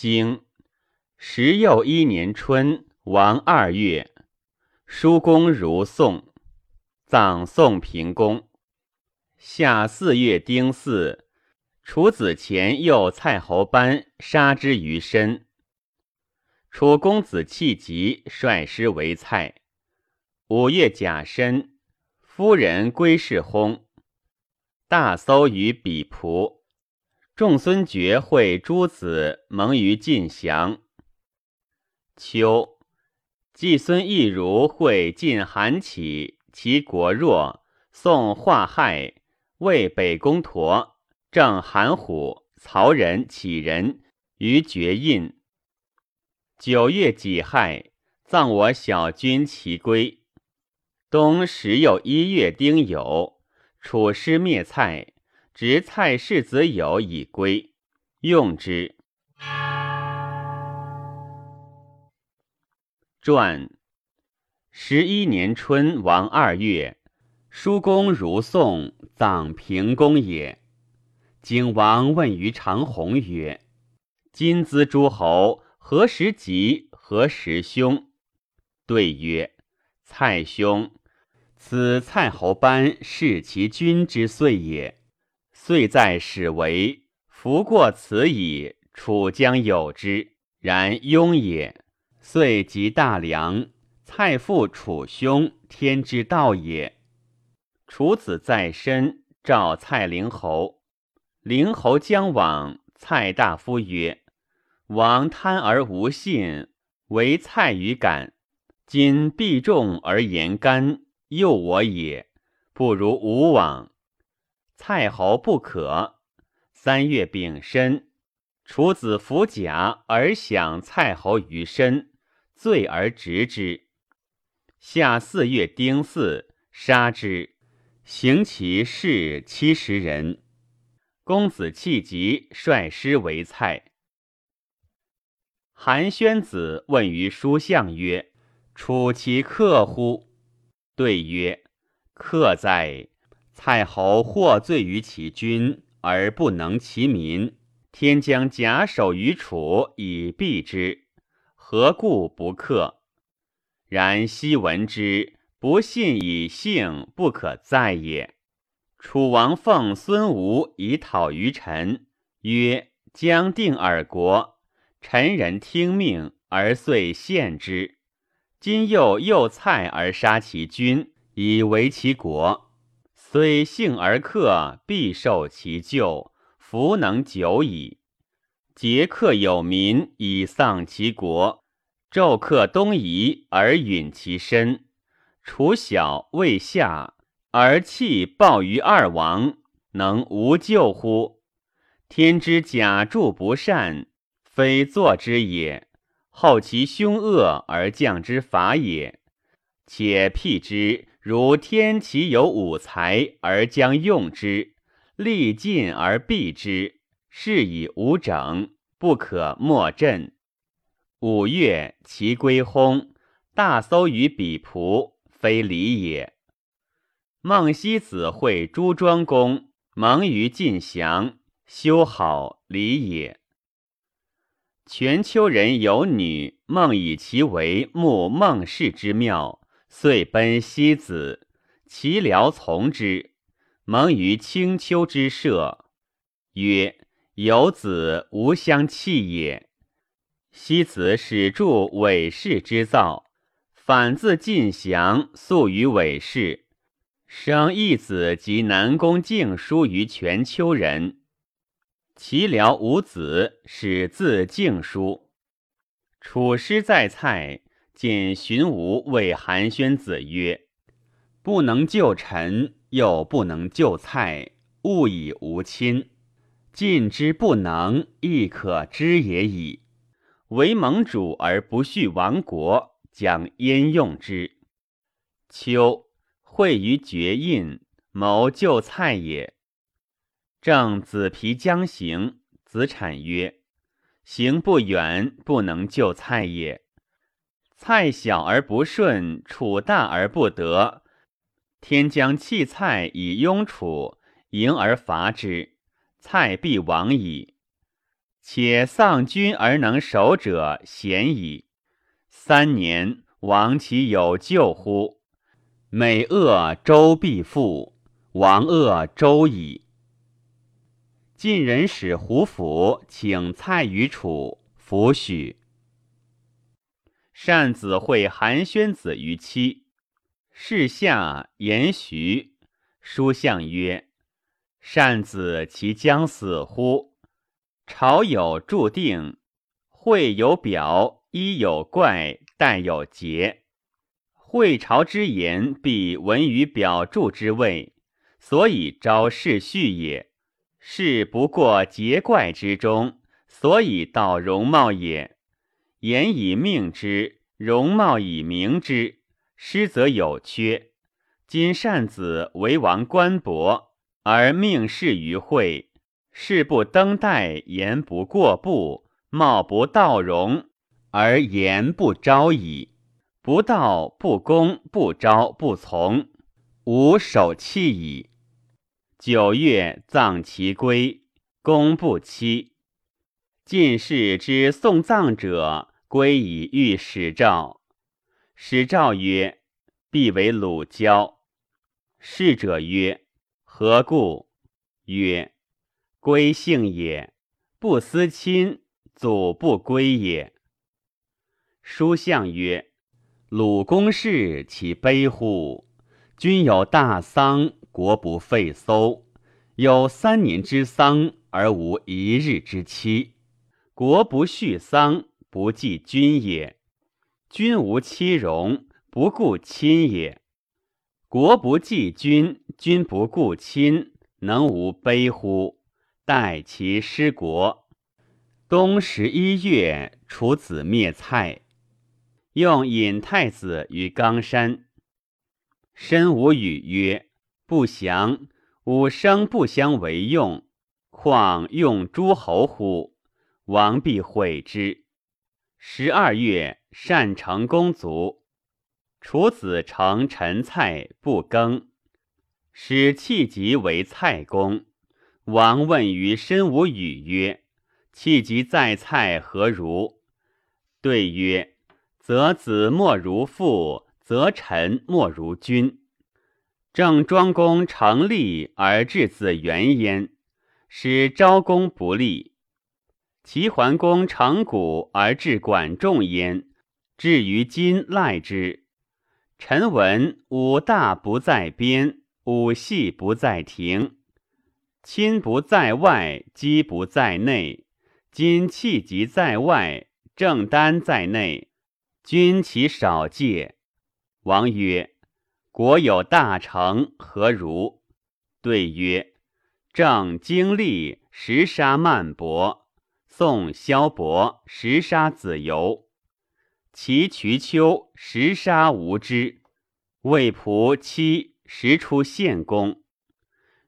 经十又一年春，王二月，叔公如宋，葬宋平公。夏四月丁巳，楚子虔诱蔡侯班杀之于身。楚公子弃疾，率师为蔡。五月甲申，夫人归氏薨。大搜于比仆。仲孙觉会诸子蒙于晋祥。秋，季孙亦如会晋韩起，其国弱。宋化害，魏北宫陀，郑韩虎，曹仁、杞人于绝印。九月己亥，葬我小君齐归。冬十又一月丁酉，楚师灭蔡。执蔡氏子友以归，用之。传十一年春，王二月，叔公如宋，葬平公也。景王问于长虹曰：“今兹诸侯何时吉？何时凶？”对曰：“蔡兄，此蔡侯班弑其君之岁也。”遂在始为夫过此矣，楚将有之。然庸也。遂及大梁，蔡父楚兄，天之道也。楚子在身，召蔡灵侯。灵侯将往，蔡大夫曰：“王贪而无信，唯蔡与感。今必重而言干，诱我也。不如无往。”蔡侯不可。三月丙申，楚子服甲而享蔡侯于身，罪而执之。夏四月丁巳，杀之。行其事七十人。公子弃疾，率师为蔡。韩宣子问于书相曰：“楚其克乎？”对曰：“克哉。”蔡侯获罪于其君，而不能其民。天将假手于楚以避之，何故不克？然昔闻之，不信以信，不可在也。楚王奉孙吴以讨于臣，曰：“将定尔国。”臣人听命，而遂献之。今又诱蔡而杀其君，以为其国。虽幸而克，必受其咎，弗能久矣。桀克有民以丧其国，纣克东夷而允其身。楚小未下，而弃暴于二王，能无救乎？天之假助不善，非作之也；后其凶恶而降之法也。且辟之。如天其有五才而将用之，力尽而避之，是以无整，不可莫振。五月，其归薨，大搜于比仆，非礼也。孟西子会朱庄公，蒙于晋祥，修好礼也。全丘人有女，孟以其为慕孟氏之妙。遂奔西子，其僚从之。蒙于青丘之舍，曰：“有子无相弃也。”西子始著韦氏之造，反自晋降，宿于韦氏，生一子及南宫敬叔于全丘人。其僚无子，始自敬叔。楚师在蔡。见荀吴谓韩宣子曰：“不能救臣，又不能救蔡，物以无亲。晋之不能，亦可知也已。为盟主而不恤亡国，将焉用之？”秋，会于绝印，谋救蔡也。正子皮将行，子产曰：“行不远，不能救蔡也。”蔡小而不顺，楚大而不得。天将弃蔡以拥楚，迎而伐之，蔡必亡矣。且丧君而能守者贤矣。三年，亡其有救乎？美恶周必复，亡恶周矣。晋人使胡府请蔡于楚，弗许。善子会韩宣子于妻，世下言徐。书相曰：“善子其将死乎？”朝有注定，会有表，一有怪，待有节。会朝之言，必闻于表注之位，所以招世序也。是不过节怪之中，所以道容貌也。言以命之，容貌以明之，失则有缺。今善子为王官伯，而命事于会。事不登代，言不过步，貌不道容，而言不招矣。不道不公，不招不从，无守气矣。九月葬其归，公不期。进士之送葬者，归以御史诏。史诏曰：“必为鲁交。”逝者曰：“何故？”曰：归姓也，不思亲，祖不归也。书相曰：“鲁公氏其悲乎？君有大丧，国不废搜；有三年之丧，而无一日之期，国不恤丧，不计君也。君无妻荣，不顾亲也。国不计君，君不顾亲，能无悲乎？”待其失国，冬十一月，楚子灭蔡，用尹太子于冈山。申无语曰：“不祥，吾生不相为用，况用诸侯乎？王必悔之。”十二月，善成公卒，楚子成陈蔡不更，使弃疾为蔡公。王问于申无语曰：“弃疾在蔡何如？”对曰：“则子莫如父，则臣莫如君。郑庄公成立而治子元焉，使昭公不利；齐桓公成古而治管仲焉，至于今赖之。臣闻武大不在边，武细不在庭。”亲不在外，机不在内。今气急在外，正丹在内。君其少戒。王曰：“国有大成，何如？”对曰：“正经历十杀曼伯，宋萧伯十杀子由，齐渠丘十杀无知，魏仆七十出献公。”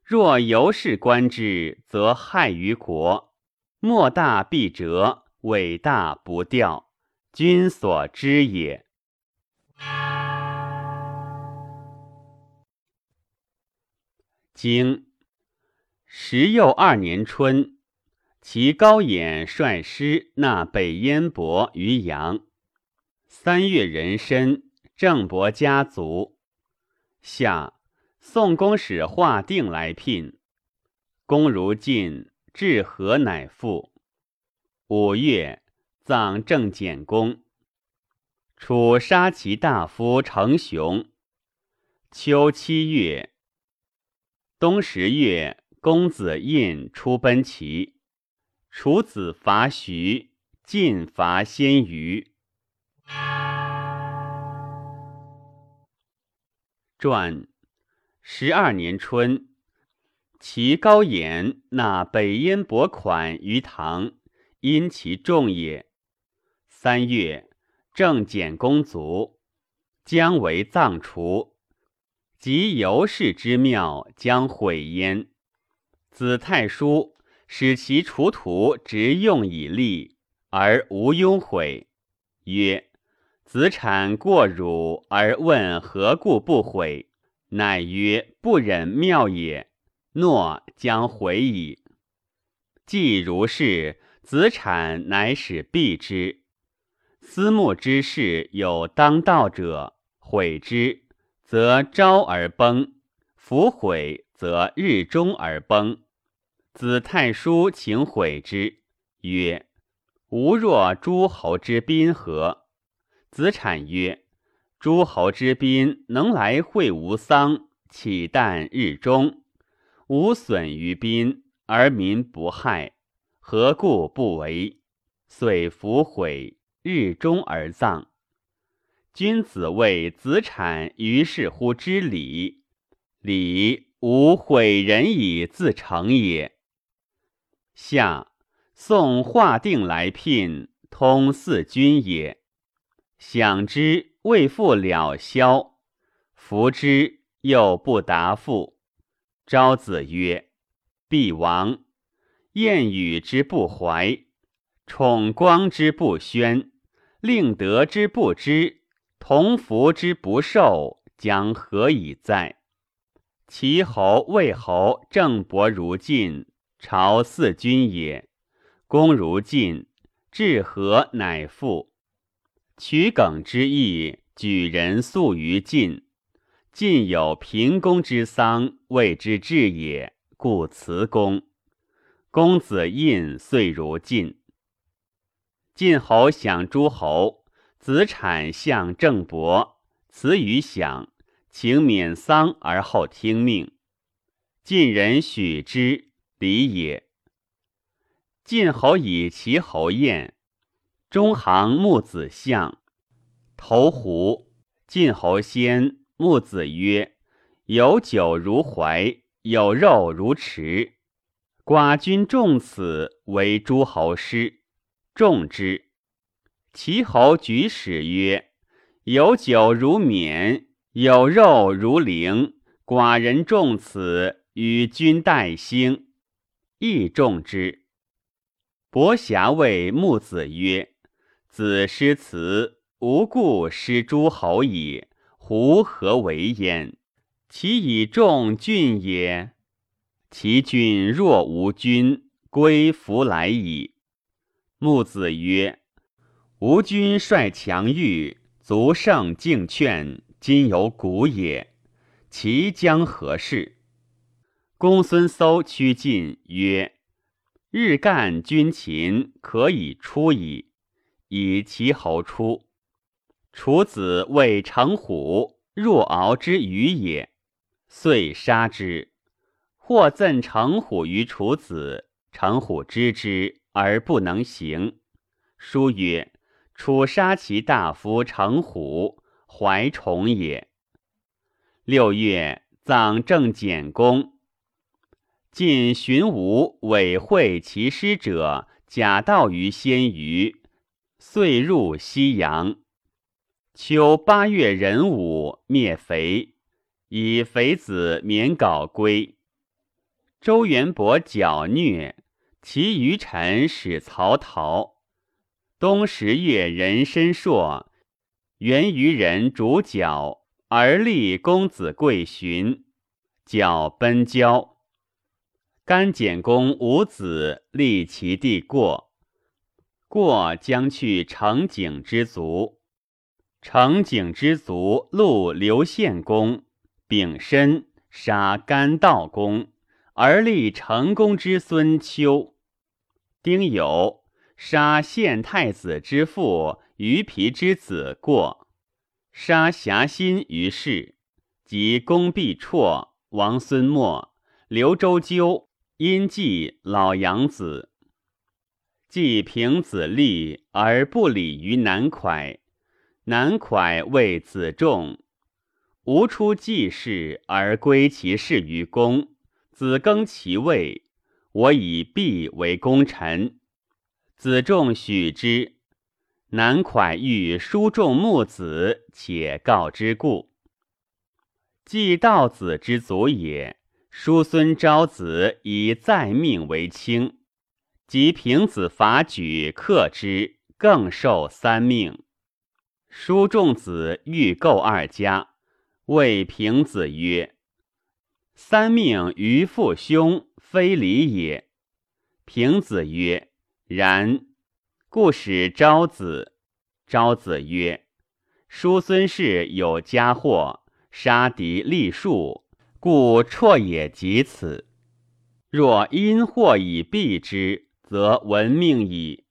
若由是观之，则害于国。莫大必折，伟大不掉，君所知也。经十又二年春，其高演率师纳北燕伯于阳。三月壬申，郑伯家族。夏。宋公使华定来聘，公如晋，至河乃复。五月，葬郑简公。楚杀其大夫成雄。秋七月，冬十月，公子印出奔齐。楚子伐徐，晋伐鲜虞。传。十二年春，齐高演纳北燕伯款于唐，因其重也。三月，郑简公卒，将为葬除。及尤氏之庙，将毁焉。子太叔使其除土，直用以利，而无庸悔。曰：子产过汝，而问何故不悔？乃曰：“不忍妙也，诺将回矣。既如是，子产乃使避之。思慕之事有当道者，毁之，则朝而崩；弗毁，则日中而崩。子太叔请毁之，曰：“吾若诸侯之宾何？”子产曰：“诸侯之宾能来会吾丧，岂但日中？无损于宾，而民不害。”何故不为？遂弗悔，日中而葬。君子谓子产于是乎之礼，礼无毁人以自成也。下宋华定来聘，通四君也。想之未复了萧，服之又不答复。昭子曰：“必亡。”燕语之不怀，宠光之不宣，令德之不知，同福之不受，将何以哉？齐侯、魏侯郑伯如晋，朝四君也。公如晋，至和乃复。取耿之意，举人素于晋。晋有平公之丧，谓之至也，故辞公。公子印遂如晋。晋侯享诸侯，子产相郑伯，辞于享，请免丧而后听命。晋人许之，礼也。晋侯以其侯宴，中行木子相，投壶。晋侯先，木子曰：“有酒如怀，有肉如池。”寡君重此为诸侯师，重之。齐侯举使曰：“有酒如冕，有肉如灵。寡人重此，与君待兴，亦重之。”伯瑕谓木子曰：“子失辞，无故失诸侯矣。胡何为焉？其以重郡也。”其君若无君，归弗来矣。木子曰：“吾君率强欲，足胜敬劝，今有古也。其将何事？”公孙搜趋进曰：“日干君秦，可以出矣。”以其侯出。楚子谓成虎，若敖之鱼也，遂杀之。或赠成虎于楚子，成虎知之而不能行。书曰：“楚杀其大夫成虎，怀宠也。”六月，葬正简公。晋荀吴委会其师者，假道于先虞，遂入西阳。秋八月壬午，灭肥，以肥子免稿归。周元伯剿虐，其余臣使曹逃。冬十月，壬申朔，元于人主角，而立公子贵寻，剿奔交。甘简公无子，立其弟过。过将去成景之族，成景之族戮刘献公，丙申杀甘道公。而立成公之孙丘，丁酉杀献太子之父于皮之子过，杀侠心于氏，及公必辍，王孙默、刘周纠、因季老养子，既平子立而不礼于南蒯，南蒯谓子仲，吾出季氏而归其事于公。子更其位，我以毕为功臣。子仲许之。南蒯欲书仲木子，且告之故。既道子之祖也，叔孙昭子以再命为卿，及平子伐举克之，更受三命。叔仲子欲构二家，谓平子曰。三命于父兄，非礼也。平子曰：“然，故使昭子。昭子曰：“叔孙氏有家祸，杀敌立树，故辍也及此。若因祸以避之，则闻命矣；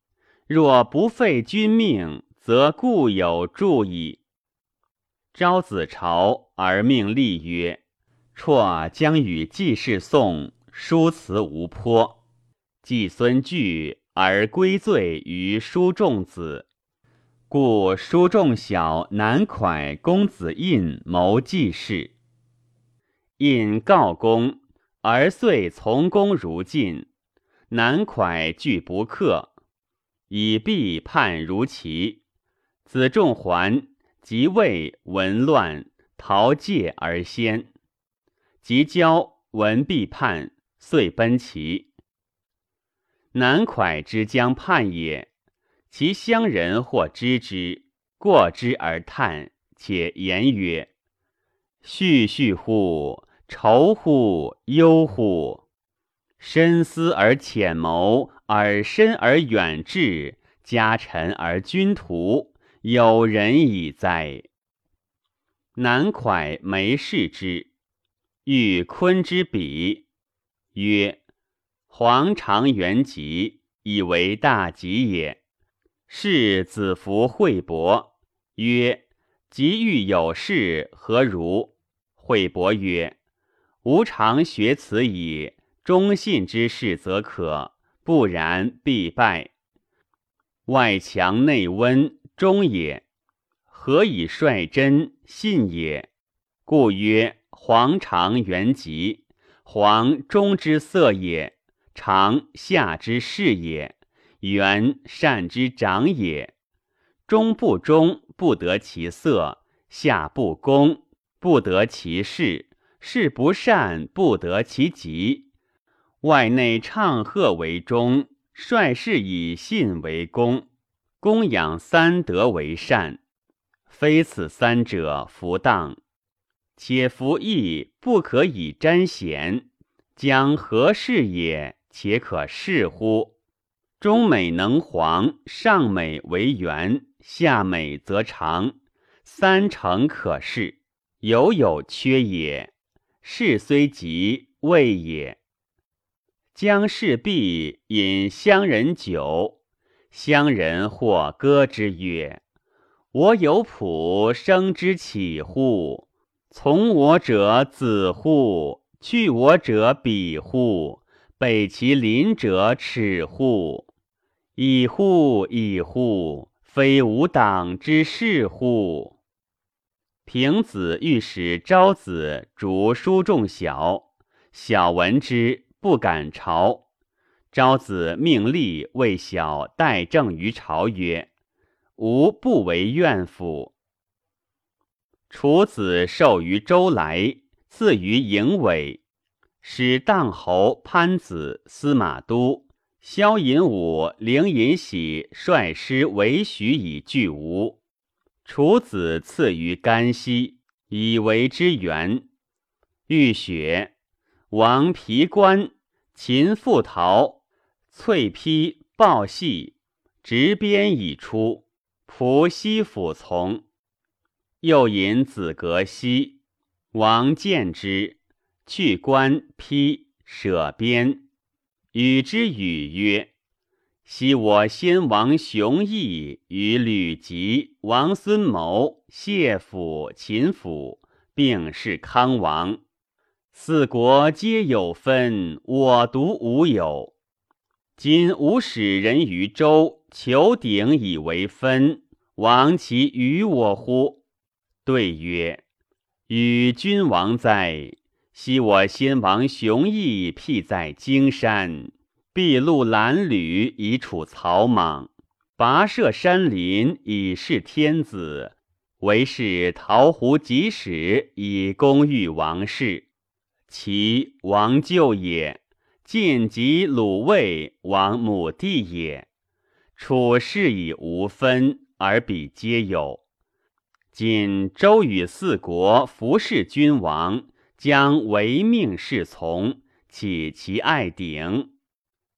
若不废君命，则故有助矣。”昭子朝而命立曰：“辍将与季氏宋，叔辞无颇。季孙惧而归罪于叔仲子。”故叔仲小南蒯公子印谋季氏，印告公，而遂从公如晋。南蒯拒不克，以必叛如齐。子仲还，即位闻乱，逃戒而先。及交闻必叛，遂奔齐。南蒯之将叛也。其乡人或知之，过之而叹，且言曰：“絮絮乎，愁乎，忧乎！深思而浅谋，而深而远志，家臣而君图，有人矣哉！”南蒯没视之，欲昆之比，曰：“黄肠元吉，以为大吉也。”是子服惠伯曰：“吉欲有事，何如？”惠伯曰：“吾常学此矣。忠信之事则可，不然必败。外强内温，忠也；何以率真，信也？故曰黄常元吉。黄中之色也，常夏之事也。”元善之长也，中不忠，不得其色；下不公，不得其事；事不善，不得其吉。外内唱和为忠，率事以信为公，公养三德为善。非此三者，弗当。且服义不可以沾贤，将何事也？且可视乎？中美能黄，上美为圆，下美则长，三成可视。犹有缺也。事虽急，未也。将事毕，饮乡人酒，乡人或歌之曰：“我有仆，生之岂乎？从我者子乎？去我者彼乎？北其邻者耻乎？”已乎！已乎！非吾党之事乎？平子欲使昭子逐书仲小，小闻之，不敢朝。昭子命立为小代政于朝，曰：“吾不为怨妇。”楚子授于周来，赐于营尾，使荡侯潘子司马都。萧隐武、凌尹喜率师为许以拒吴，楚子赐于甘溪，以为之援。欲雪、王皮冠、秦复陶、翠披抱系，执鞭已出，仆西府从。又引子革西，王见之，去官披舍鞭。与之语曰：“昔我先王熊毅与吕吉、王孙谋、谢府、秦府并是康王，四国皆有分，我独无有。今吾使人于周，求鼎以为分，王其与我乎？”对曰：“与君王哉！”昔我先王熊毅辟在荆山，筚路蓝缕以处草莽，跋涉山林以示天子，为是桃湖集使以公欲王室。其王舅也，晋及鲁卫王母弟也。处事以无分，而彼皆有。今周与四国服侍君王。将唯命是从，岂其爱鼎？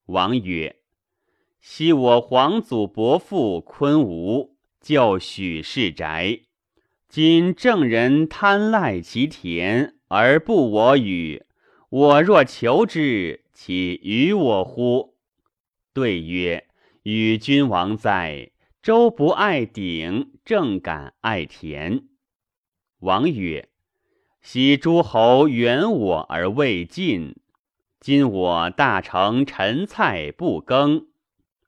王曰：“昔我皇祖伯父昆吾就许氏宅，今郑人贪赖其田而不我与，我若求之，其与我乎？对曰：与君王在，周不爱鼎，正敢爱田。王曰：昔诸侯远我而未尽，今我大成陈蔡不耕。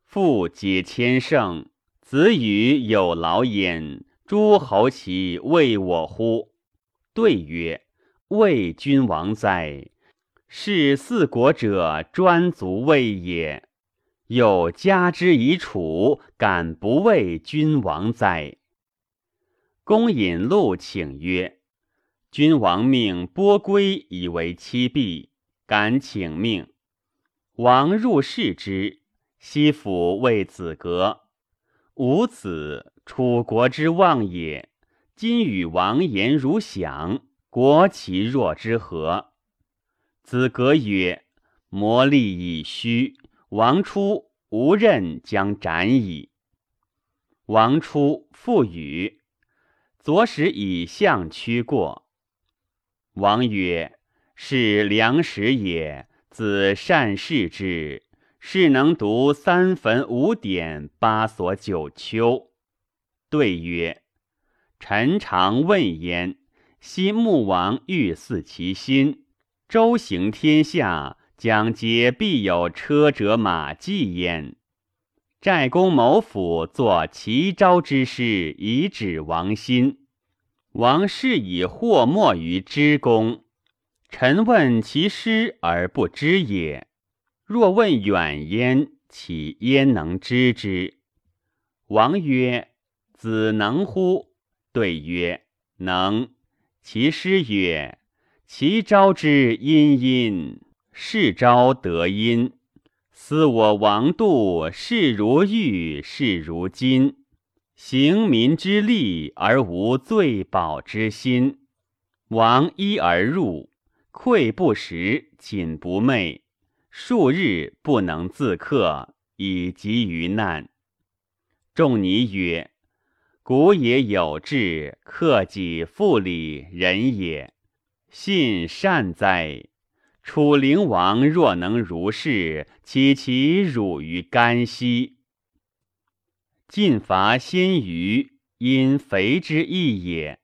父解千乘，子与有劳焉。诸侯其为我乎？对曰：为君王哉！是四国者专足为也。又加之以楚，敢不为君王哉？公引路请曰：君王命波归以为妻婢，敢请命。王入视之。西府为子革，吾子，楚国之望也。今与王言如响，国其若之何？子革曰：“魔力已虚，王出，吾任将斩矣。”王出，复语。左使以相驱过。王曰：“是良食也，子善视之。”是能读三坟五典八所九丘。对曰：臣常问焉。昔穆王欲祀其心，周行天下，将皆必有车者马迹焉。寨公谋府作齐昭之事，以指王心。王室以祸莫于之公。臣问其师而不知也。若问远焉，岂焉能知之？王曰：“子能乎？”对曰：“能。”其师曰：“其昭之殷殷，是昭得殷。思我王度，视如玉，视如金，行民之利而无罪保之心。王一而入，愧不食，寝不寐。”数日不能自克，以及于难。仲尼曰：“古也有志，克己复礼，仁也。信善哉！楚灵王若能如是，岂其辱于干兮？晋伐先虞，因肥之意也。